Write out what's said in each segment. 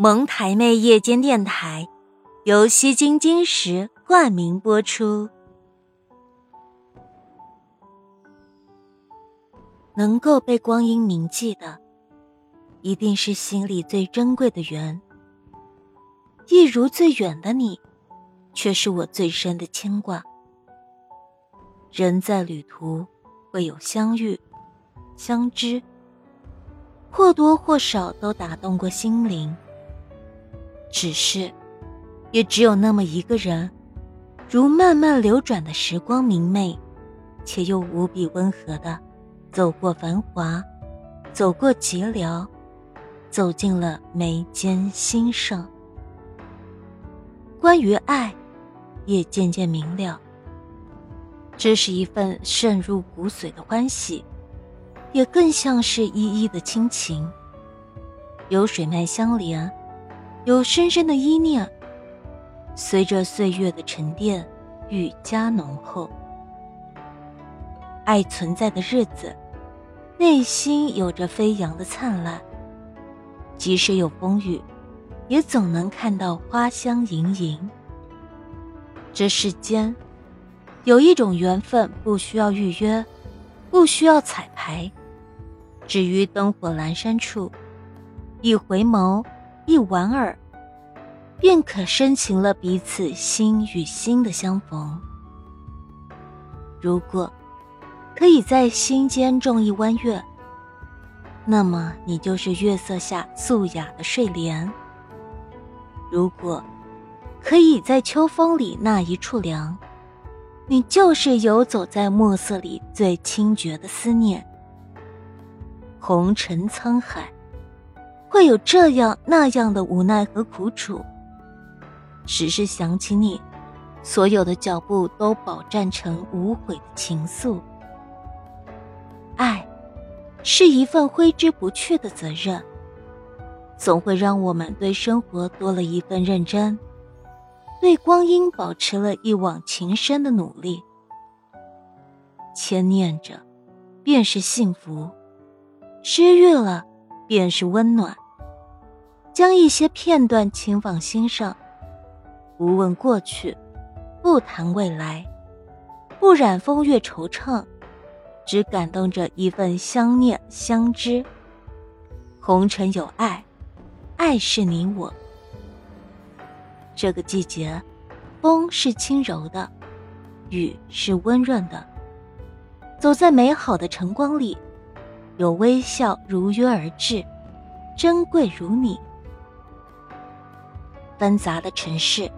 蒙台妹夜间电台由西京金石冠名播出。能够被光阴铭记的，一定是心里最珍贵的缘。一如最远的你，却是我最深的牵挂。人在旅途，会有相遇、相知，或多或少都打动过心灵。只是，也只有那么一个人，如慢慢流转的时光，明媚，且又无比温和的，走过繁华，走过寂寥，走进了眉间心上。关于爱，也渐渐明了。这是一份渗入骨髓的欢喜，也更像是依依的亲情，有水脉相连。有深深的依念，随着岁月的沉淀，愈加浓厚。爱存在的日子，内心有着飞扬的灿烂。即使有风雨，也总能看到花香盈盈。这世间，有一种缘分，不需要预约，不需要彩排，只于灯火阑珊处，一回眸。一莞尔，便可深情了彼此心与心的相逢。如果可以在心间种一弯月，那么你就是月色下素雅的睡莲；如果可以在秋风里纳一处凉，你就是游走在墨色里最清绝的思念。红尘沧海。会有这样那样的无奈和苦楚。只是想起你，所有的脚步都饱蘸成无悔的情愫。爱，是一份挥之不去的责任，总会让我们对生活多了一份认真，对光阴保持了一往情深的努力。牵念着，便是幸福；失约了。便是温暖。将一些片段轻放心上，不问过去，不谈未来，不染风月惆怅，只感动着一份相念相知。红尘有爱，爱是你我。这个季节，风是轻柔的，雨是温润的。走在美好的晨光里。有微笑如约而至，珍贵如你。纷杂的城市，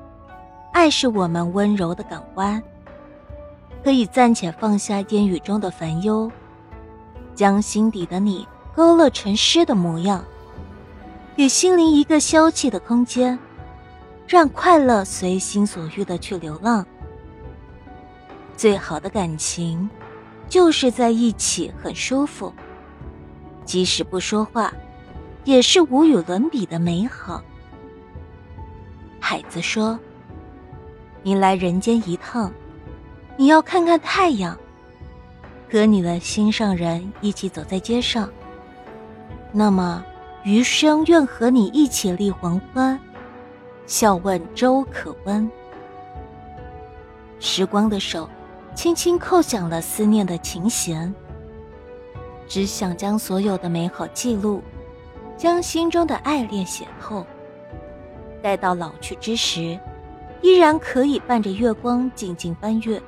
爱是我们温柔的港湾，可以暂且放下烟雨中的烦忧，将心底的你勾勒成诗的模样，给心灵一个休憩的空间，让快乐随心所欲的去流浪。最好的感情，就是在一起很舒服。即使不说话，也是无与伦比的美好。海子说：“你来人间一趟，你要看看太阳，和你的心上人一起走在街上。那么余生愿和你一起立黄昏，笑问粥可温。时光的手，轻轻扣响了思念的琴弦。”只想将所有的美好记录，将心中的爱恋写透。待到老去之时，依然可以伴着月光静静翻阅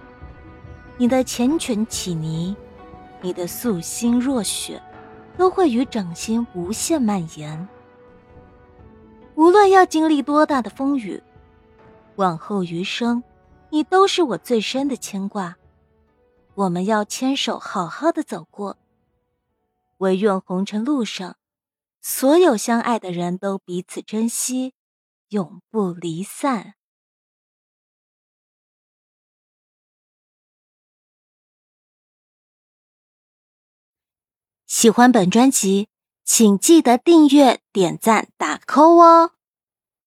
你的缱绻起泥，你的素心若雪，都会与掌心无限蔓延。无论要经历多大的风雨，往后余生，你都是我最深的牵挂。我们要牵手好好的走过。唯愿红尘路上，所有相爱的人都彼此珍惜，永不离散。喜欢本专辑，请记得订阅、点赞、打 call 哦！